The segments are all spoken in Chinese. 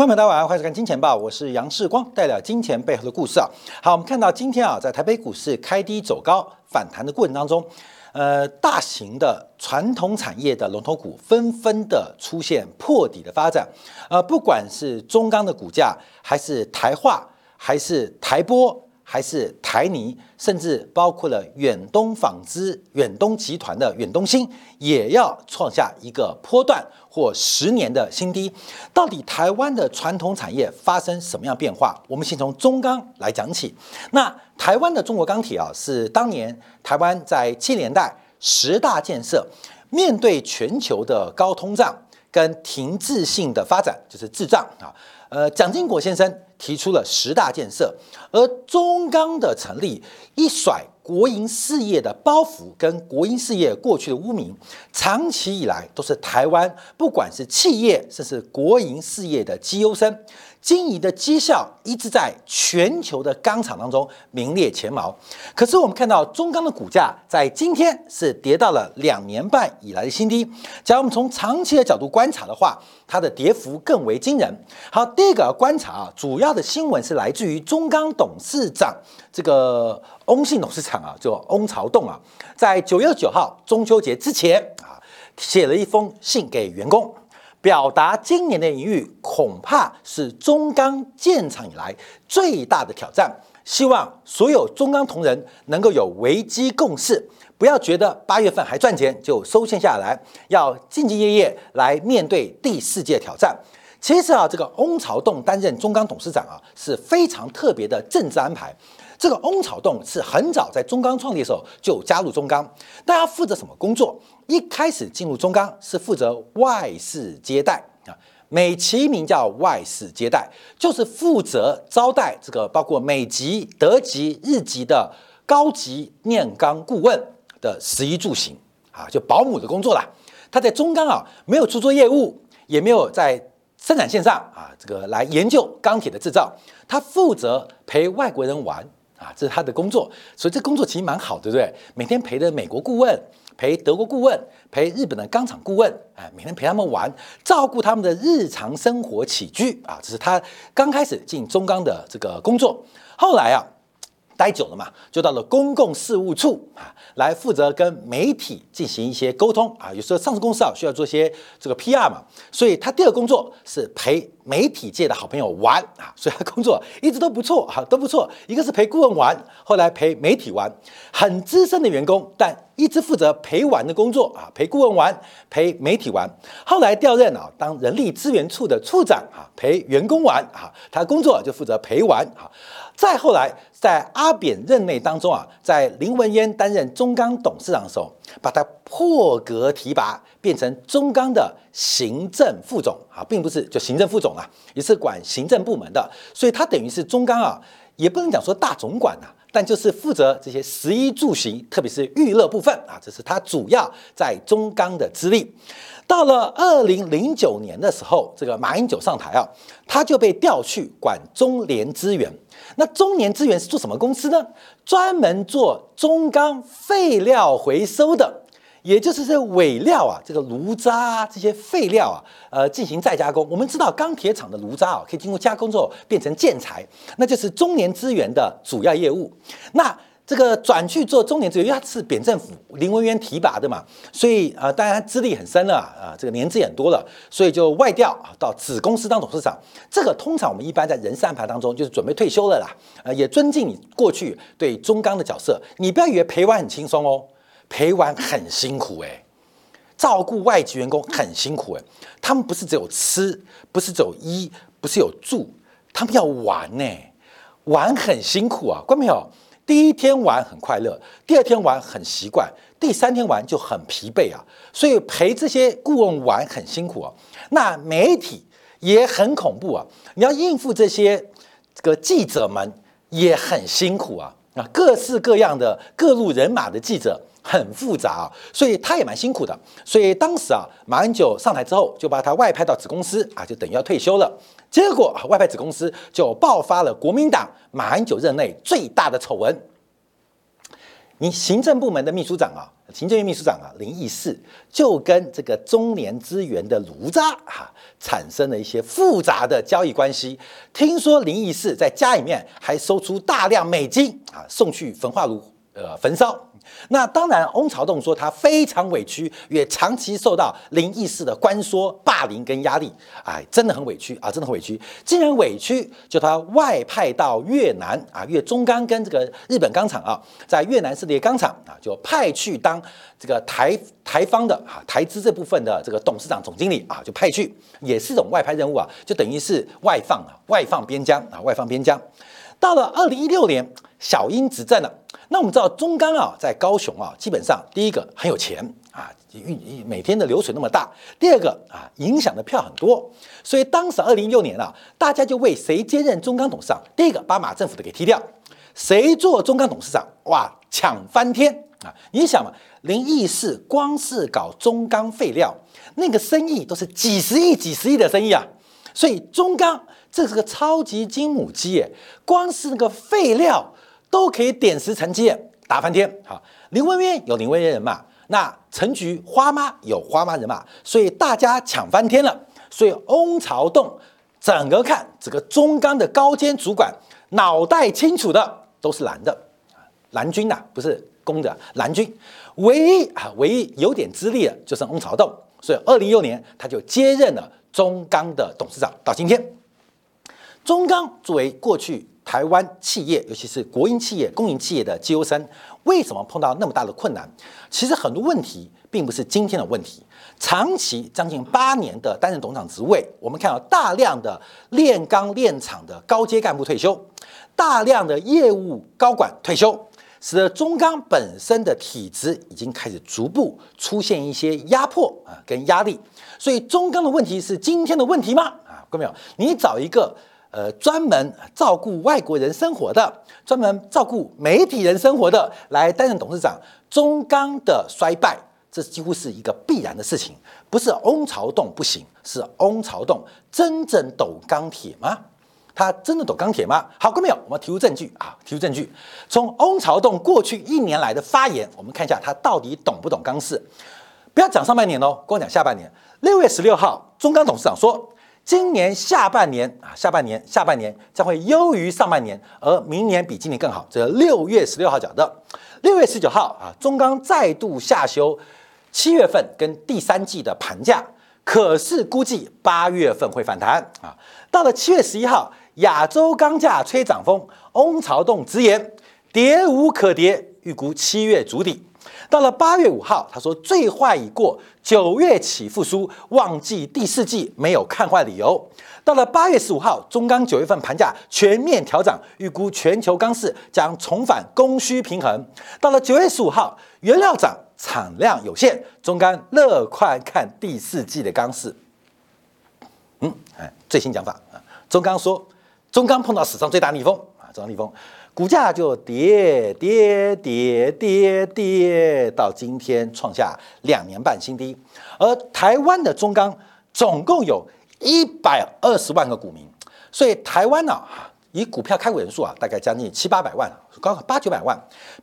朋友们大家晚上好，欢迎收看《金钱报》，我是杨世光，带来金钱背后的故事啊。好，我们看到今天啊，在台北股市开低走高反弹的过程当中，呃，大型的传统产业的龙头股纷纷的出现破底的发展，呃，不管是中钢的股价，还是台化，还是台玻。还是台泥，甚至包括了远东纺织、远东集团的远东新，也要创下一个波段或十年的新低。到底台湾的传统产业发生什么样变化？我们先从中钢来讲起。那台湾的中国钢铁啊，是当年台湾在七年代十大建设，面对全球的高通胀跟停滞性的发展，就是滞胀啊。呃，蒋经国先生提出了十大建设，而中钢的成立一甩国营事业的包袱跟国营事业过去的污名，长期以来都是台湾不管是企业甚至国营事业的绩优生。经营的绩效一直在全球的钢厂当中名列前茅，可是我们看到中钢的股价在今天是跌到了两年半以来的新低。假如我们从长期的角度观察的话，它的跌幅更为惊人。好，第一个观察啊，主要的新闻是来自于中钢董事长这个翁姓董事长啊，叫翁朝栋啊，在九月九号中秋节之前啊，写了一封信给员工。表达今年的盈余恐怕是中钢建厂以来最大的挑战，希望所有中钢同仁能够有危机共识，不要觉得八月份还赚钱就收线下来，要兢兢业业来面对第四届挑战。其实啊，这个翁朝栋担任中钢董事长啊是非常特别的政治安排。这个翁朝栋是很早在中钢创立的时候就加入中钢，但他负责什么工作？一开始进入中钢是负责外事接待啊，美其名叫外事接待，就是负责招待这个包括美籍、德籍、日籍的高级炼钢顾问的食衣住行啊，就保姆的工作啦。他在中钢啊，没有出做业务，也没有在生产线上啊，这个来研究钢铁的制造，他负责陪外国人玩。啊，这是他的工作，所以这工作其实蛮好，对不对？每天陪着美国顾问，陪德国顾问，陪日本的钢厂顾问，哎，每天陪他们玩，照顾他们的日常生活起居啊，这是他刚开始进中钢的这个工作。后来啊。待久了嘛，就到了公共事务处啊，来负责跟媒体进行一些沟通啊。有时候上市公司啊需要做些这个 PR 嘛，所以他第二个工作是陪媒体界的好朋友玩啊，所以他工作一直都不错啊，都不错。一个是陪顾问玩，后来陪媒体玩，很资深的员工，但一直负责陪玩的工作啊，陪顾问玩，陪媒体玩。后来调任啊，当人力资源处的处长啊，陪员工玩啊，他工作就负责陪玩啊。再后来，在阿扁任内当中啊，在林文渊担任中钢董事长的时候，把他破格提拔，变成中钢的行政副总。啊，并不是就行政副总啊，也是管行政部门的，所以他等于是中钢啊，也不能讲说大总管呐，但就是负责这些食衣住行，特别是娱乐部分啊，这是他主要在中钢的资历。到了二零零九年的时候，这个马英九上台啊，他就被调去管中联资源。那中联资源是做什么公司呢？专门做中钢废料回收的，也就是这尾料啊，这个炉渣啊这些废料啊，呃，进行再加工。我们知道钢铁厂的炉渣啊，可以经过加工之后变成建材，那就是中年资源的主要业务。那这个转去做中年资源，因为他是扁政府林文渊提拔的嘛，所以啊，当然资历很深了啊，这个年资也多了，所以就外调啊到子公司当董事长。这个通常我们一般在人事安排当中就是准备退休了啦，呃，也尊敬你过去对中钢的角色。你不要以为陪玩很轻松哦，陪玩很辛苦诶，照顾外籍员工很辛苦诶，他们不是只有吃，不是只有衣，不是有住，他们要玩呢，玩很辛苦啊，关没有？第一天玩很快乐，第二天玩很习惯，第三天玩就很疲惫啊！所以陪这些顾问玩很辛苦啊。那媒体也很恐怖啊，你要应付这些这个记者们也很辛苦啊啊，各式各样的各路人马的记者很复杂啊，所以他也蛮辛苦的。所以当时啊，马英九上台之后就把他外派到子公司啊，就等于要退休了。结果啊外派子公司就爆发了国民党马英九任内最大的丑闻。你行政部门的秘书长啊，行政院秘书长啊林义士就跟这个中联资源的卢渣哈产生了一些复杂的交易关系。听说林义士在家里面还收出大量美金啊，送去焚化炉呃焚烧。那当然，翁朝栋说他非常委屈，也长期受到林义士的关说、霸凌跟压力，哎，真的很委屈啊，真的很委屈。既然委屈，就他外派到越南啊，越中钢跟这个日本钢厂啊，在越南设立钢厂啊，就派去当这个台台方的啊台资这部分的这个董事长、总经理啊，就派去，也是一种外派任务啊，就等于是外放啊，外放边疆啊，外放边疆。到了二零一六年，小英执政了。那我们知道中钢啊，在高雄啊，基本上第一个很有钱啊，运每天的流水那么大；第二个啊，影响的票很多。所以当时二零一六年啊，大家就为谁接任中钢董事长，第一个把马政府的给踢掉，谁做中钢董事长，哇，抢翻天啊！你想嘛，林义士光是搞中钢废料，那个生意都是几十亿、几十亿的生意啊。所以中钢这是个超级金母鸡，光是那个废料。都可以点石成金，打翻天。好，林文渊有林文渊人马，那陈菊花妈有花妈人马，所以大家抢翻天了。所以翁朝栋整个看这个中钢的高阶主管，脑袋清楚的都是蓝的，蓝军呐，不是公的蓝军。唯一啊，唯一有点资历的，就是翁朝栋。所以二零一六年他就接任了中钢的董事长，到今天，中钢作为过去。台湾企业，尤其是国营企业、公营企业的绩优生，为什么碰到那么大的困难？其实很多问题并不是今天的问题，长期将近八年的担任董事长职位，我们看到大量的炼钢炼厂的高阶干部退休，大量的业务高管退休，使得中钢本身的体质已经开始逐步出现一些压迫啊跟压力。所以中钢的问题是今天的问题吗？啊，各位没有？你找一个。呃，专门照顾外国人生活的，专门照顾媒体人生活的，来担任董事长，中钢的衰败，这几乎是一个必然的事情。不是翁朝栋不行，是翁朝栋真正懂钢铁吗？他真的懂钢铁吗？好，各位朋友，我们提出证据啊，提出证据。从翁朝栋过去一年来的发言，我们看一下他到底懂不懂钢市。不要讲上半年哦，跟我讲下半年。六月十六号，中钢董事长说。今年下半年啊，下半年下半年将会优于上半年，而明年比今年更好。这六月十六号讲的，六月十九号啊，中钢再度下修七月份跟第三季的盘价，可是估计八月份会反弹啊。到了七月十一号，亚洲钢价吹涨风，翁朝栋直言跌无可跌，预估七月筑底。到了八月五号，他说最坏已过，九月起复苏，旺季第四季没有看坏理由。到了八月十五号，中钢九月份盘价全面调涨，预估全球钢市将重返供需平衡。到了九月十五号，原料涨，产量有限，中钢乐观看第四季的钢市。嗯，哎，最新讲法啊，中钢说，中钢碰到史上最大逆风啊，最大逆风。股价就跌跌跌跌跌，到今天创下两年半新低。而台湾的中钢总共有一百二十万个股民，所以台湾呢，以股票开户人数啊，大概将近七八百万，高八九百万，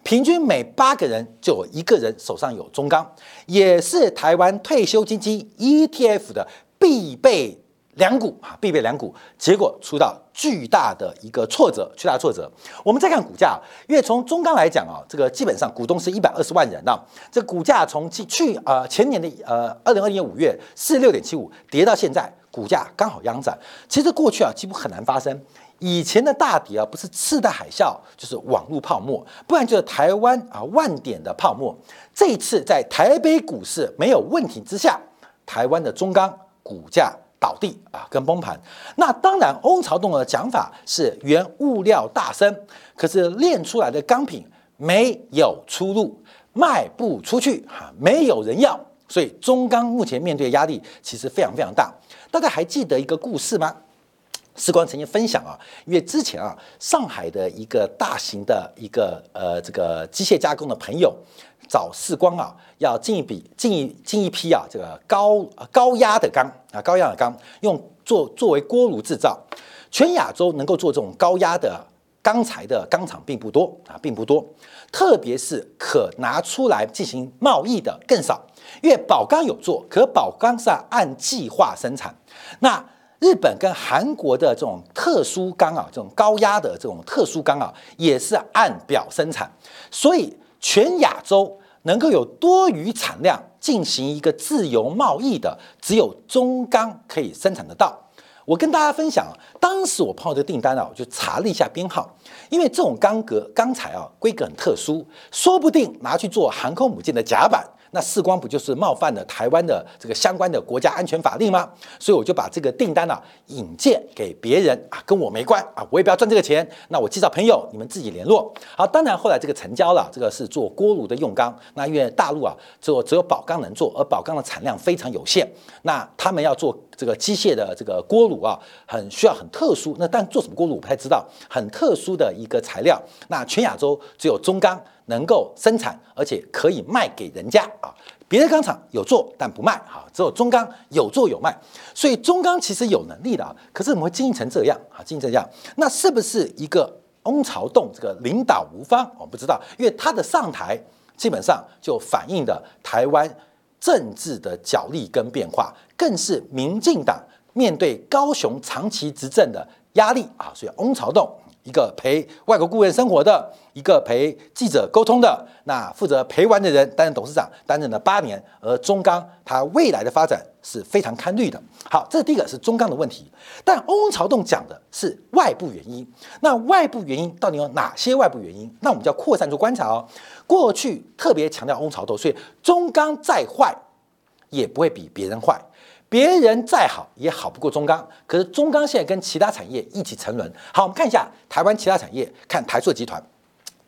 平均每八个人就有一个人手上有中钢，也是台湾退休基金 ETF 的必备。两股啊，必备两股，结果出到巨大的一个挫折，巨大挫折。我们再看股价，因为从中钢来讲啊，这个基本上股东是一百二十万人啊，这股价从去去呃前年的呃二零二零年五月四十六点七五跌到现在，股价刚好央涨。其实过去啊，几乎很难发生。以前的大跌啊，不是次贷海啸，就是网络泡沫，不然就是台湾啊万点的泡沫。这一次在台北股市没有问题之下，台湾的中钢股价。倒地啊，跟崩盘。那当然，翁朝栋的讲法是原物料大升，可是炼出来的钢品没有出路，卖不出去啊，没有人要。所以中钢目前面对的压力其实非常非常大。大家还记得一个故事吗？时光曾经分享啊，因为之前啊，上海的一个大型的一个呃这个机械加工的朋友。找四光啊，要进一笔进一进一批啊，这个高高压的钢啊，高压的钢用作作为锅炉制造，全亚洲能够做这种高压的钢材的钢厂并不多啊，并不多，特别是可拿出来进行贸易的更少。因为宝钢有做，可宝钢是按计划生产。那日本跟韩国的这种特殊钢啊，这种高压的这种特殊钢啊，也是按表生产。所以全亚洲能够有多余产量进行一个自由贸易的，只有中钢可以生产得到。我跟大家分享，当时我碰到这个订单啊，我就查了一下编号，因为这种钢格钢材啊，规格很特殊，说不定拿去做航空母舰的甲板。那视光不就是冒犯了台湾的这个相关的国家安全法令吗？所以我就把这个订单呢引荐给别人啊，跟我没关啊，我也不要赚这个钱。那我介绍朋友，你们自己联络。好，当然后来这个成交了，这个是做锅炉的用钢。那因为大陆啊，做只有宝钢能做，而宝钢的产量非常有限。那他们要做这个机械的这个锅炉啊，很需要很特殊。那但做什么锅炉我不太知道，很特殊的一个材料。那全亚洲只有中钢。能够生产，而且可以卖给人家啊！别的钢厂有做但不卖，哈，只有中钢有做有卖。所以中钢其实有能力的啊，可是怎么会经营成这样啊？经营这样，那是不是一个翁朝栋这个领导无方？我不知道，因为他的上台基本上就反映的台湾政治的角力跟变化，更是民进党面对高雄长期执政的压力啊！所以翁朝栋。一个陪外国顾问生活的，一个陪记者沟通的，那负责陪玩的人担任董事长，担任了八年。而中钢它未来的发展是非常堪虑的。好，这是第一个是中钢的问题。但翁朝栋讲的是外部原因，那外部原因到底有哪些外部原因？那我们就要扩散做观察哦。过去特别强调翁朝栋，所以中钢再坏也不会比别人坏。别人再好也好不过中钢，可是中钢现在跟其他产业一起沉沦。好，我们看一下台湾其他产业，看台塑集团。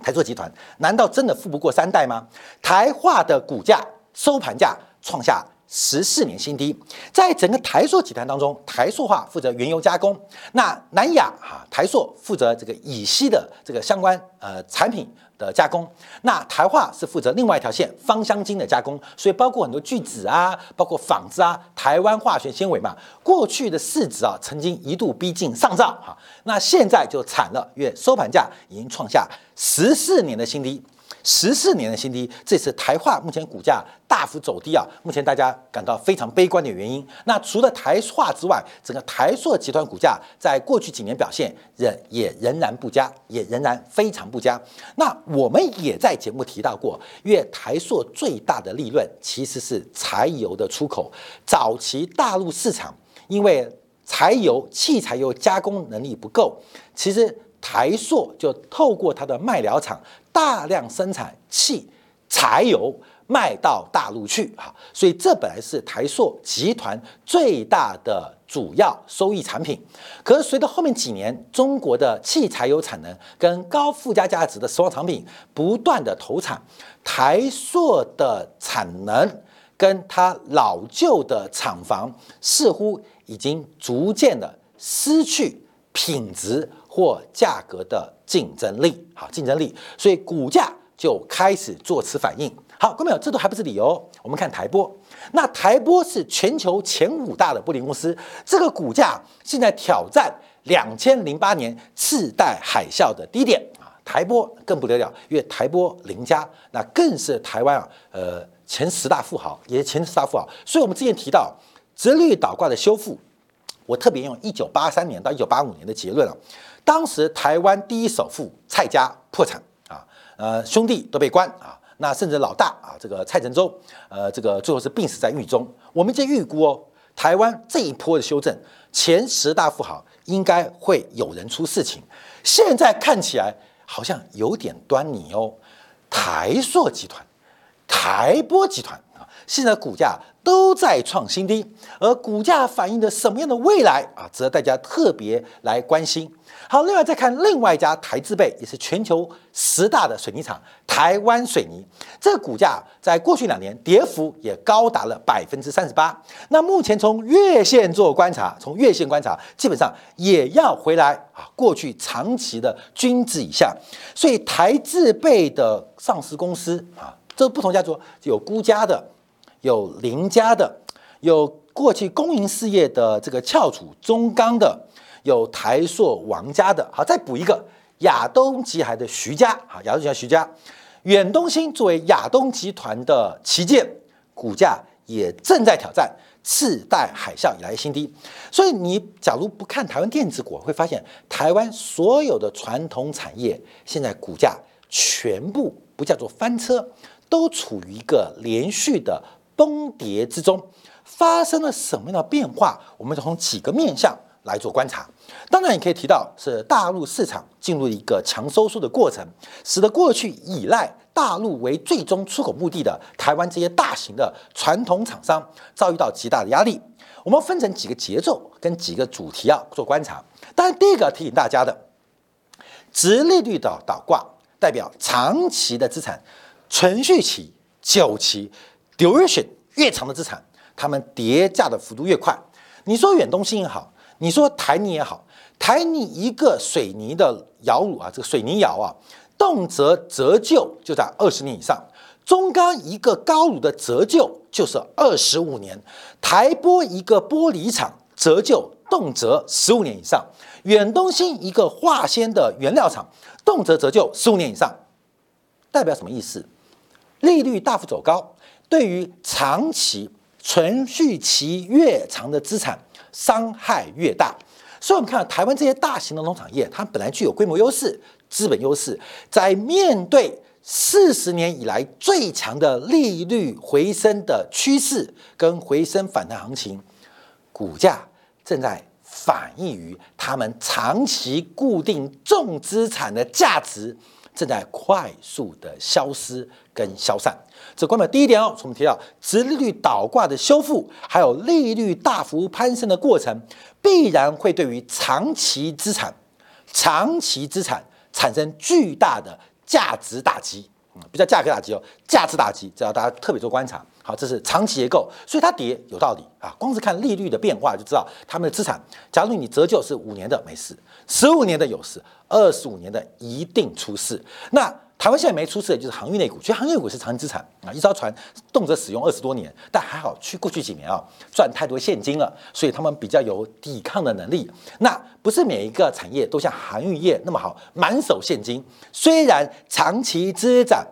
台塑集团难道真的富不过三代吗？台化的股价收盘价创下十四年新低。在整个台塑集团当中，台塑化负责原油加工，那南亚啊台塑负责这个乙烯的这个相关呃产品。的加工，那台化是负责另外一条线芳香精的加工，所以包括很多聚酯啊，包括纺织啊，台湾化学纤维嘛，过去的市值啊，曾经一度逼近上兆哈，那现在就惨了，因为收盘价已经创下十四年的新低。十四年的新低，这次台化目前股价大幅走低啊！目前大家感到非常悲观的原因。那除了台化之外，整个台塑集团股价在过去几年表现仍也仍然不佳，也仍然非常不佳。那我们也在节目提到过，因为台塑最大的利润其实是柴油的出口。早期大陆市场因为柴油、汽柴油加工能力不够，其实台塑就透过它的卖料厂。大量生产汽柴油卖到大陆去哈，所以这本来是台塑集团最大的主要收益产品。可是随着后面几年中国的汽柴油产能跟高附加价值的石化产品不断的投产，台塑的产能跟它老旧的厂房似乎已经逐渐的失去品质或价格的。竞争力好，竞争力，所以股价就开始做此反应。好，各位朋友，这都还不是理由。我们看台波，那台波是全球前五大的玻璃公司，这个股价现在挑战两千零八年次贷海啸的低点啊！台波更不得了，因为台波林家那更是台湾啊，呃，前十大富豪，也是前十大富豪。所以我们之前提到，直率倒挂的修复，我特别用一九八三年到一九八五年的结论了。当时台湾第一首富蔡家破产啊，呃兄弟都被关啊，那甚至老大啊这个蔡成洲，呃这个最后是病死在狱中。我们这预估哦，台湾这一波的修正，前十大富豪应该会有人出事情。现在看起来好像有点端倪哦，台塑集团、台玻集团啊，现在股价都在创新低，而股价反映的什么样的未来啊，值得大家特别来关心。好，另外再看另外一家台资贝，也是全球十大的水泥厂——台湾水泥。这股价在过去两年跌幅也高达了百分之三十八。那目前从月线做观察，从月线观察，基本上也要回来啊，过去长期的均值以下。所以台资贝的上市公司啊，这不同家族有孤家的，有邻家的，有过去公营事业的这个翘楚中钢的。有台塑王家的，好，再补一个亚东集团的徐家啊，亚东集团徐家，远东新作为亚东集团的旗舰，股价也正在挑战次贷海啸以来新低。所以你假如不看台湾电子股，会发现台湾所有的传统产业现在股价全部不叫做翻车，都处于一个连续的崩跌之中。发生了什么样的变化？我们从几个面向来做观察。当然，也可以提到是大陆市场进入一个强收缩的过程，使得过去依赖大陆为最终出口目的的台湾这些大型的传统厂商遭遇到极大的压力。我们分成几个节奏跟几个主题啊做观察。当然，第一个提醒大家的，直利率的倒挂代表长期的资产存续期、久期 duration 越长的资产。它们叠价的幅度越快，你说远东新也好，你说台泥也好，台泥一个水泥的窑炉啊，这个水泥窑啊，动辄折旧就在二十年以上；中钢一个高炉的折旧就是二十五年；台玻一个玻璃厂折旧动辄十五年以上；远东新一个化纤的原料厂动辄折旧十五年以上，代表什么意思？利率大幅走高，对于长期。存续期越长的资产伤害越大，所以我们看到台湾这些大型的农产业，它本来具有规模优势、资本优势，在面对四十年以来最强的利率回升的趋势跟回升反弹行情，股价正在反映于他们长期固定重资产的价值。正在快速的消失跟消散，这关表第一点哦。我们提到，殖利率倒挂的修复，还有利率大幅攀升的过程，必然会对于长期资产、长期资产产生巨大的价值打击。嗯，不叫价格打击哦，价值打击，这要大家特别做观察。好，这是长期结构，所以它跌有道理啊。光是看利率的变化就知道，他们的资产，假如你折旧是五年的没事，十五年的有事，二十五年的一定出事。那台湾现在没出事的就是航运类股，其实航运股是长期资产啊，一艘船动辄使用二十多年，但还好去过去几年啊赚太多现金了，所以他们比较有抵抗的能力。那不是每一个产业都像航运业那么好，满手现金，虽然长期资产。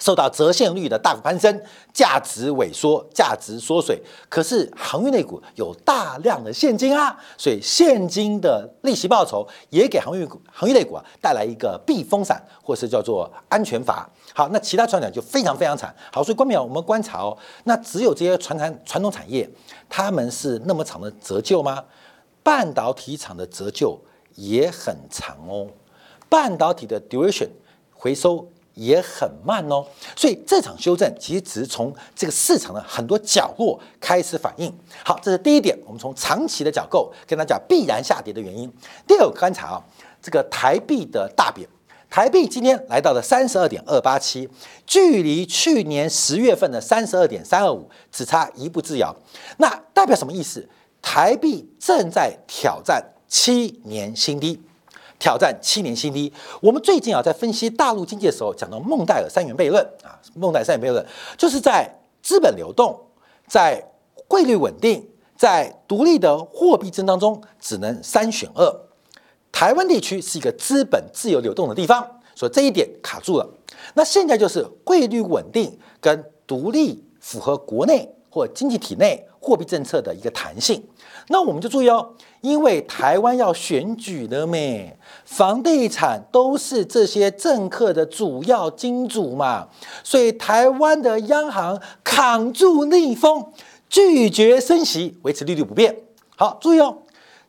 受到折现率的大幅攀升，价值萎缩，价值缩水。可是航运类股有大量的现金啊，所以现金的利息报酬也给航运股、航运类股啊带来一个避风伞，或是叫做安全阀。好，那其他船长就非常非常惨。好，所以关淼，我们观察哦，那只有这些传产传统产业，他们是那么长的折旧吗？半导体厂的折旧也很长哦，半导体的 duration 回收。也很慢哦，所以这场修正其实只是从这个市场的很多角落开始反应。好，这是第一点，我们从长期的角构跟大家讲必然下跌的原因。第二个观察啊，这个台币的大贬，台币今天来到了三十二点二八七，距离去年十月份的三十二点三二五只差一步之遥。那代表什么意思？台币正在挑战七年新低。挑战七年新低。我们最近啊，在分析大陆经济的时候，讲到孟戴尔三元悖论啊，孟戴尔三元悖论就是在资本流动、在汇率稳定、在独立的货币增当中，只能三选二。台湾地区是一个资本自由流动的地方，所以这一点卡住了。那现在就是汇率稳定跟独立符合国内或经济体内货币政策的一个弹性。那我们就注意哦，因为台湾要选举了咩，房地产都是这些政客的主要金主嘛，所以台湾的央行扛住逆风，拒绝升息，维持利率不变。好，注意哦，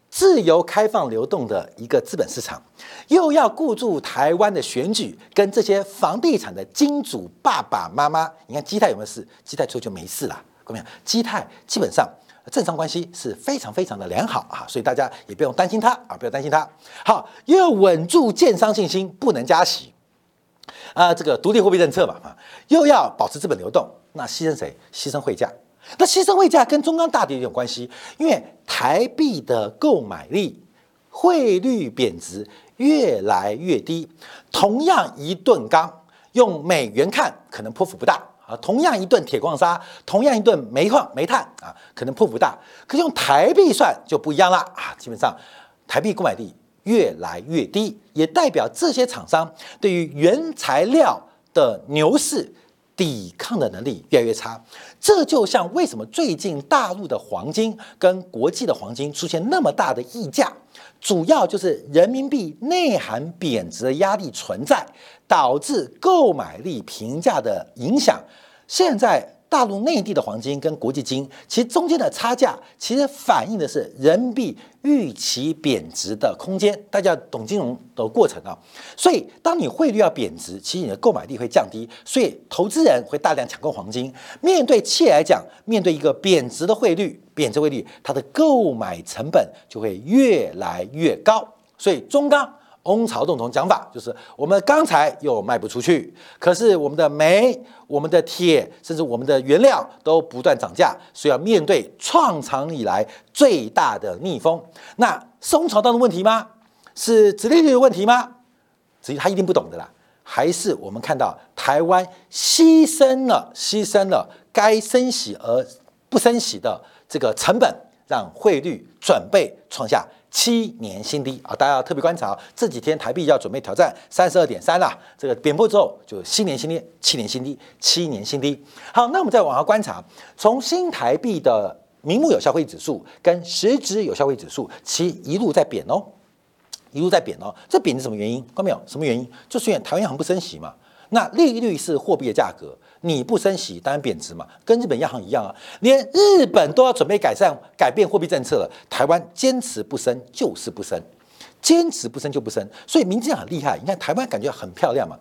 自由开放流动的一个资本市场，又要顾住台湾的选举跟这些房地产的金主爸爸妈妈。你看基泰有没有事？基泰之后就没事了，怎么样，基泰基本上。政商关系是非常非常的良好啊，所以大家也不用担心它啊，不要担心它。好，又要稳住建商信心，不能加息啊，这个独立货币政策嘛啊，又要保持资本流动，那牺牲谁？牺牲汇价。那牺牲汇价跟中钢大跌有关系，因为台币的购买力、汇率贬值越来越低，同样一吨钢，用美元看可能波幅不大。啊，同样一吨铁矿砂，同样一吨煤矿煤炭啊，可能破不大，可用台币算就不一样了啊。基本上，台币购买力越来越低，也代表这些厂商对于原材料的牛市抵抗的能力越来越差。这就像为什么最近大陆的黄金跟国际的黄金出现那么大的溢价，主要就是人民币内涵贬值的压力存在，导致购买力平价的影响。现在。大陆内地的黄金跟国际金，其实中间的差价，其实反映的是人民币预期贬值的空间。大家懂金融的过程啊，所以当你汇率要贬值，其实你的购买力会降低，所以投资人会大量抢购黄金。面对企业来讲，面对一个贬值的汇率，贬值汇率，它的购买成本就会越来越高。所以中钢。翁朝栋同讲法就是，我们钢材又卖不出去，可是我们的煤、我们的铁，甚至我们的原料都不断涨价，所以要面对创长以来最大的逆风。那是翁朝栋的问题吗？是直利率的问题吗？直他一定不懂的啦。还是我们看到台湾牺牲了、牺牲了该升息而不升息的这个成本，让汇率准备创下。七年新低啊！大家要特别观察，这几天台币要准备挑战三十二点三了。这个点破之后，就新年新低，七年新低，七年新低。好，那我们再往下观察，从新台币的名目有效汇率指数跟实质有效汇率指数，其一路在贬哦，一路在贬哦。这贬是什么原因？看到没有？什么原因？就是因为台湾银行不升息嘛。那利率是货币的价格。你不升息，当然贬值嘛，跟日本央行一样啊，连日本都要准备改善、改变货币政策了，台湾坚持不升就是不升，坚持不升就不升，所以民进党很厉害，你看台湾感觉很漂亮嘛，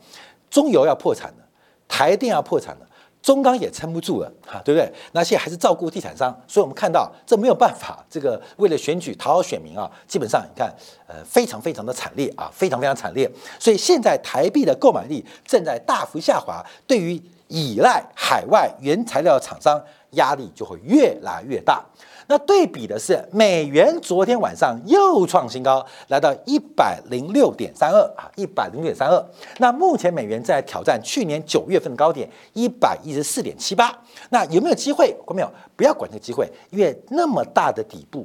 中油要破产了，台电要破产了。中钢也撑不住了，哈，对不对？那现在还是照顾地产商，所以我们看到这没有办法，这个为了选举讨好选民啊，基本上你看，呃，非常非常的惨烈啊，非常非常惨烈。所以现在台币的购买力正在大幅下滑，对于依赖海外原材料厂商压力就会越来越大。那对比的是，美元昨天晚上又创新高，来到一百零六点三二啊，一百零六点三二。那目前美元在挑战去年九月份高点一百一十四点七八。那有没有机会？过没有？不要管这个机会，因为那么大的底部。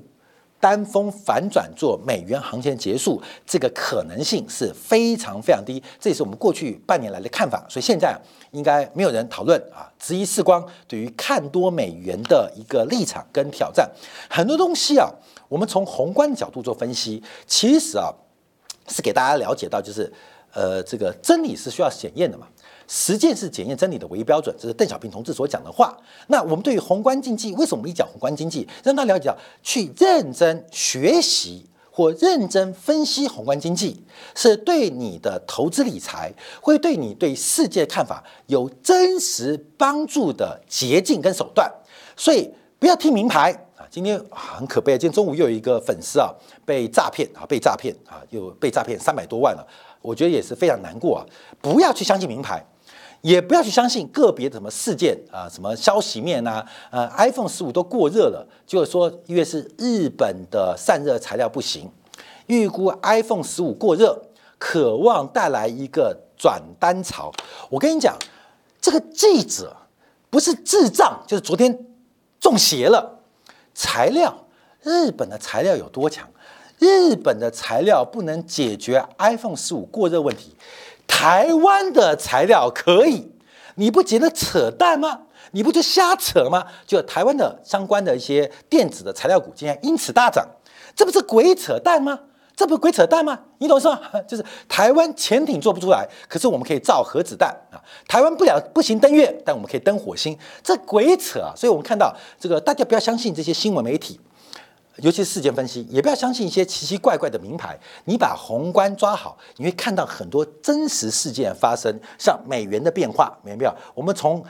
单峰反转做美元行情结束，这个可能性是非常非常低，这也是我们过去半年来的看法。所以现在应该没有人讨论啊，质疑世光对于看多美元的一个立场跟挑战。很多东西啊，我们从宏观角度做分析，其实啊是给大家了解到，就是呃，这个真理是需要检验的嘛。实践是检验真理的唯一标准，这是邓小平同志所讲的话。那我们对于宏观经济，为什么一讲宏观经济，让他了解到去认真学习或认真分析宏观经济，是对你的投资理财，会对你对世界看法有真实帮助的捷径跟手段。所以不要听名牌啊！今天很可悲，今天中午又有一个粉丝啊被诈骗啊，被诈骗啊，又被诈骗三百多万了。我觉得也是非常难过啊！不要去相信名牌。也不要去相信个别的什么事件啊，什么消息面呐，呃，iPhone 十五都过热了，就是说因为是日本的散热材料不行，预估 iPhone 十五过热，渴望带来一个转单潮。我跟你讲，这个记者不是智障，就是昨天中邪了。材料，日本的材料有多强？日本的材料不能解决 iPhone 十五过热问题。台湾的材料可以，你不觉得扯淡吗？你不就瞎扯吗？就台湾的相关的一些电子的材料股今天因此大涨，这不是鬼扯淡吗？这不是鬼扯淡吗？你懂是吧？就是台湾潜艇做不出来，可是我们可以造核子弹啊！台湾不了不行登月，但我们可以登火星，这鬼扯啊！所以我们看到这个，大家不要相信这些新闻媒体。尤其是事件分析，也不要相信一些奇奇怪怪的名牌。你把宏观抓好，你会看到很多真实事件发生。像美元的变化，明白没有？我们从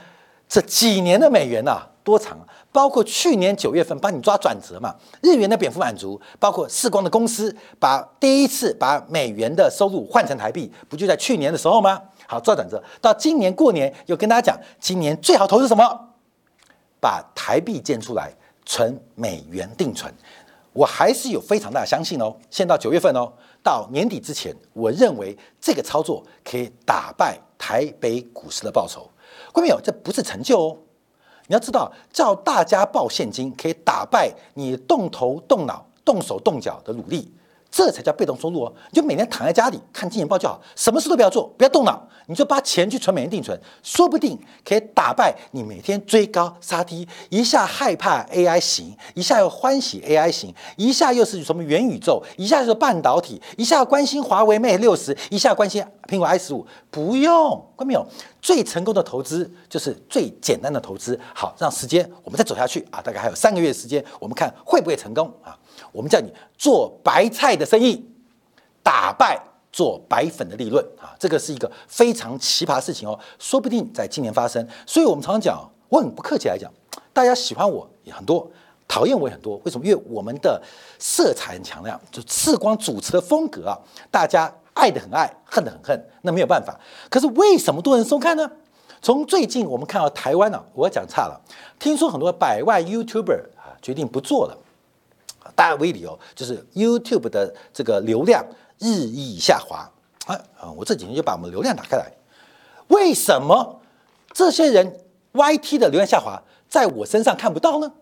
这几年的美元呐，多长？包括去年九月份帮你抓转折嘛，日元的蝙蝠满足，包括世光的公司把第一次把美元的收入换成台币，不就在去年的时候吗？好，抓转折。到今年过年又跟大家讲，今年最好投资什么？把台币建出来。存美元定存，我还是有非常大的相信哦。现到九月份哦，到年底之前，我认为这个操作可以打败台北股市的报酬。各位朋友，这不是成就哦。你要知道，叫大家报现金可以打败你动头动脑、动手动脚的努力，这才叫被动收入哦。你就每天躺在家里看金钱报就好，什么事都不要做，不要动脑，你就把钱去存美元定存，说不定可以打败你每天追高杀低，一下害怕 AI 型，一下又欢喜 AI 型，一下又是什么元宇宙，一下就是半导体，一下关心华为 Mate 六十，一下关心苹果 i 十五，不用，看到没有？最成功的投资就是最简单的投资。好，让时间我们再走下去啊，大概还有三个月时间，我们看会不会成功啊？我们叫你做白菜的生意，打败做白粉的利润啊！这个是一个非常奇葩的事情哦，说不定在今年发生。所以我们常常讲，我很不客气来讲，大家喜欢我也很多，讨厌我也很多。为什么？因为我们的色彩很强亮，就赤光主持的风格啊，大家爱的很爱，恨的很恨，那没有办法。可是为什么多人收看呢？从最近我们看到台湾呢，我讲差了，听说很多百万 YouTuber 啊决定不做了。大家为理由就是 YouTube 的这个流量日益下滑啊啊！我这几天就把我们流量打开来，为什么这些人 YT 的流量下滑在我身上看不到呢？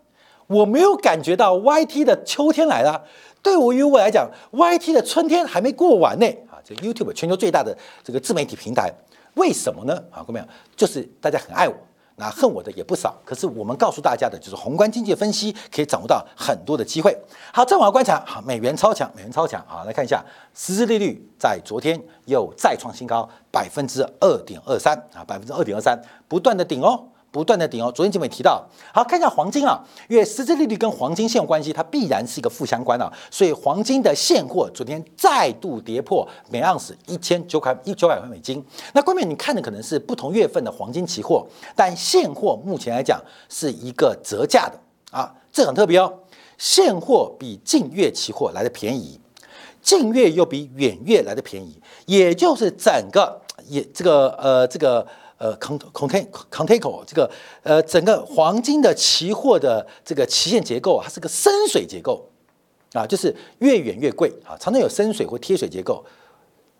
我没有感觉到 YT 的秋天来了，对我于我来讲，YT 的春天还没过完呢啊！这 YouTube 全球最大的这个自媒体平台，为什么呢？啊，各位，就是大家很爱我。那恨我的也不少，可是我们告诉大家的就是宏观经济分析可以掌握到很多的机会。好，再往下观察，好，美元超强，美元超强，好，来看一下实质利率在昨天又再创新高，百分之二点二三啊，百分之二点二三，不断的顶哦。不断的顶哦，昨天节目也提到，好看一下黄金啊，因为实质利率跟黄金现有关系，它必然是一个负相关啊，所以黄金的现货昨天再度跌破每盎司一千九块一九百块美金。那关键你看的可能是不同月份的黄金期货，但现货目前来讲是一个折价的啊，这很特别哦，现货比近月期货来的便宜，近月又比远月来的便宜，也就是整个也这个呃这个。呃，cont contain container 这个呃，整个黄金的期货的这个期限结构，它是个深水结构啊，就是越远越贵啊，常常有深水或贴水结构，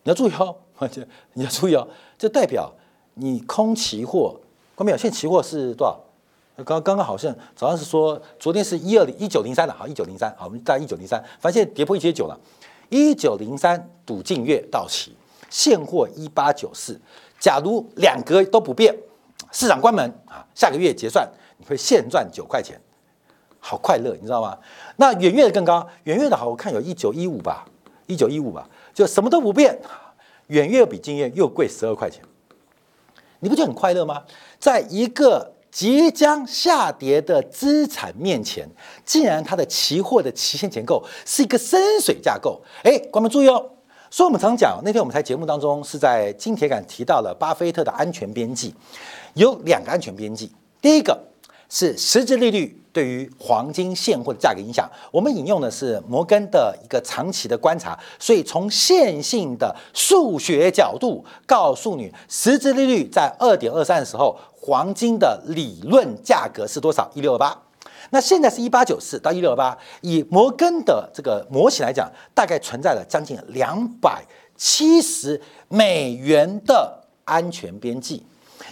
你要注意哦，你要注意哦，这代表你空期货，关没有？现在期货是多少？刚刚刚好像早上是说，昨天是一二零一九零三了，好，一九零三，好，我们在一九零三，反正现在跌破一千九了，一九零三赌近月到期，现货一八九四。假如两格都不变，市场关门啊，下个月结算你会现赚九块钱，好快乐，你知道吗？那远月的更高，远月的好，我看有一九一五吧，一九一五吧，就什么都不变，远月比近月又贵十二块钱，你不就很快乐吗？在一个即将下跌的资产面前，竟然它的期货的期限结构是一个深水架构，哎，观众注意哦。所以，我们常讲，那天我们在节目当中是在金铁杆提到了巴菲特的安全边际，有两个安全边际。第一个是实质利率对于黄金现货的价格影响。我们引用的是摩根的一个长期的观察，所以从线性的数学角度告诉你，实质利率在二点二三的时候，黄金的理论价格是多少？一六二八。那现在是一八九四到一六二八，以摩根的这个模型来讲，大概存在了将近两百七十美元的安全边际，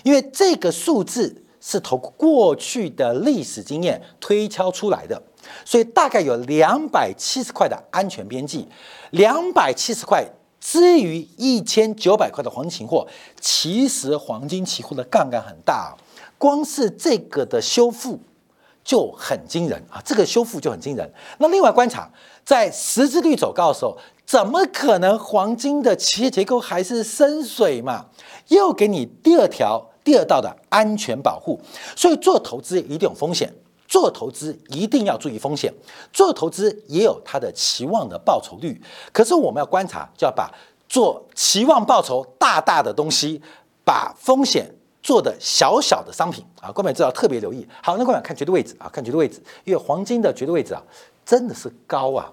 因为这个数字是从过去的历史经验推敲出来的，所以大概有两百七十块的安全边际，两百七十块之于一千九百块的黄金期货，其实黄金期货的杠杆很大，光是这个的修复。就很惊人啊！这个修复就很惊人。那另外观察，在实质率走高的时候，怎么可能黄金的企业结构还是深水嘛？又给你第二条、第二道的安全保护。所以做投资一定有风险，做投资一定要注意风险。做投资也有它的期望的报酬率。可是我们要观察，就要把做期望报酬大大的东西，把风险。做的小小的商品啊，各位知道特别留意。好，那各位看绝对位置啊，看绝对位置，因为黄金的绝对位置啊，真的是高啊，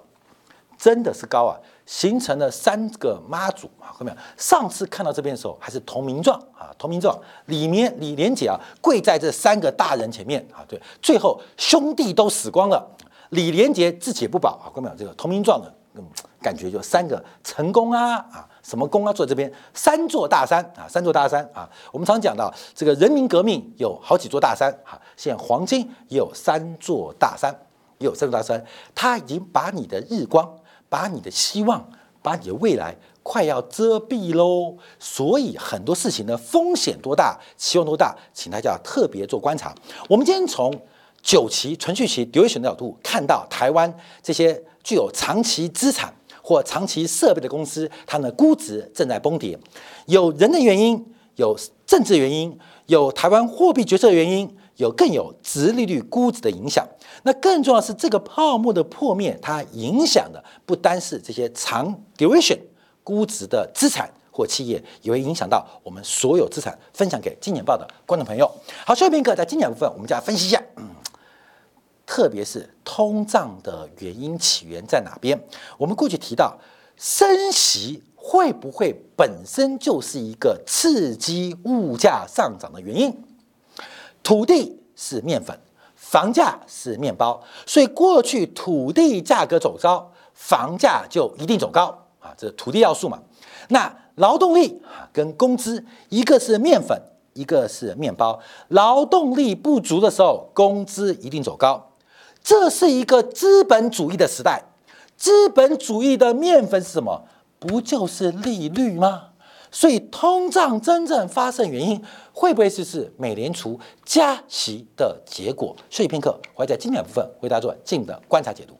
真的是高啊，形成了三个妈祖啊，各位上次看到这边的时候还是同名状啊，同名状。里面李连杰啊跪在这三个大人前面啊，对，最后兄弟都死光了，李连杰自己也不保啊，各位这个同名状的，嗯，感觉就三个成功啊啊。什么功啊？坐这边三座大山啊，三座大山啊。我们常讲到这个人民革命有好几座大山啊，现在黄金也有三座大山，也有三座大山。它已经把你的日光，把你的希望、把你的未来快要遮蔽喽。所以很多事情呢，风险多大，期望多大，请大家特别做观察。我们今天从久期、存续期、duration 的角度看到台湾这些具有长期资产或长期设备的公司，它的估值正在崩跌，有人的原因，有政治原因，有台湾货币决策原因。有更有直利率估值的影响，那更重要是这个泡沫的破灭，它影响的不单是这些长 duration 估值的资产或企业，也会影响到我们所有资产。分享给金钱报的观众朋友。好，下面课在经典部分，我们就来分析一下，嗯，特别是通胀的原因起源在哪边？我们过去提到，升息会不会本身就是一个刺激物价上涨的原因？土地是面粉，房价是面包，所以过去土地价格走高，房价就一定走高啊，这是土地要素嘛。那劳动力啊跟工资，一个是面粉，一个是面包，劳动力不足的时候，工资一定走高。这是一个资本主义的时代，资本主义的面粉是什么？不就是利率吗？所以通胀真正发生原因，会不会是是美联储加息的结果？休息片刻，会在经典部分为大家做进的观察解读。